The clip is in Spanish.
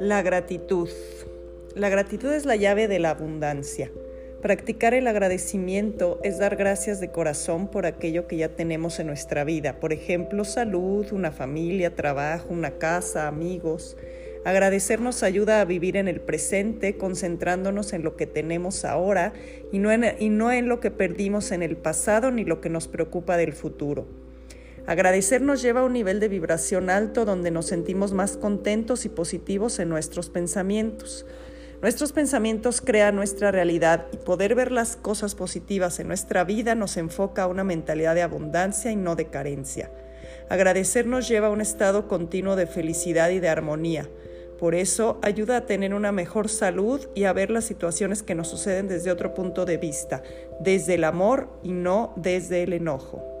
La gratitud. La gratitud es la llave de la abundancia. Practicar el agradecimiento es dar gracias de corazón por aquello que ya tenemos en nuestra vida, por ejemplo, salud, una familia, trabajo, una casa, amigos. Agradecer nos ayuda a vivir en el presente, concentrándonos en lo que tenemos ahora y no, en, y no en lo que perdimos en el pasado ni lo que nos preocupa del futuro. Agradecer nos lleva a un nivel de vibración alto donde nos sentimos más contentos y positivos en nuestros pensamientos. Nuestros pensamientos crean nuestra realidad y poder ver las cosas positivas en nuestra vida nos enfoca a una mentalidad de abundancia y no de carencia. Agradecer nos lleva a un estado continuo de felicidad y de armonía. Por eso ayuda a tener una mejor salud y a ver las situaciones que nos suceden desde otro punto de vista, desde el amor y no desde el enojo.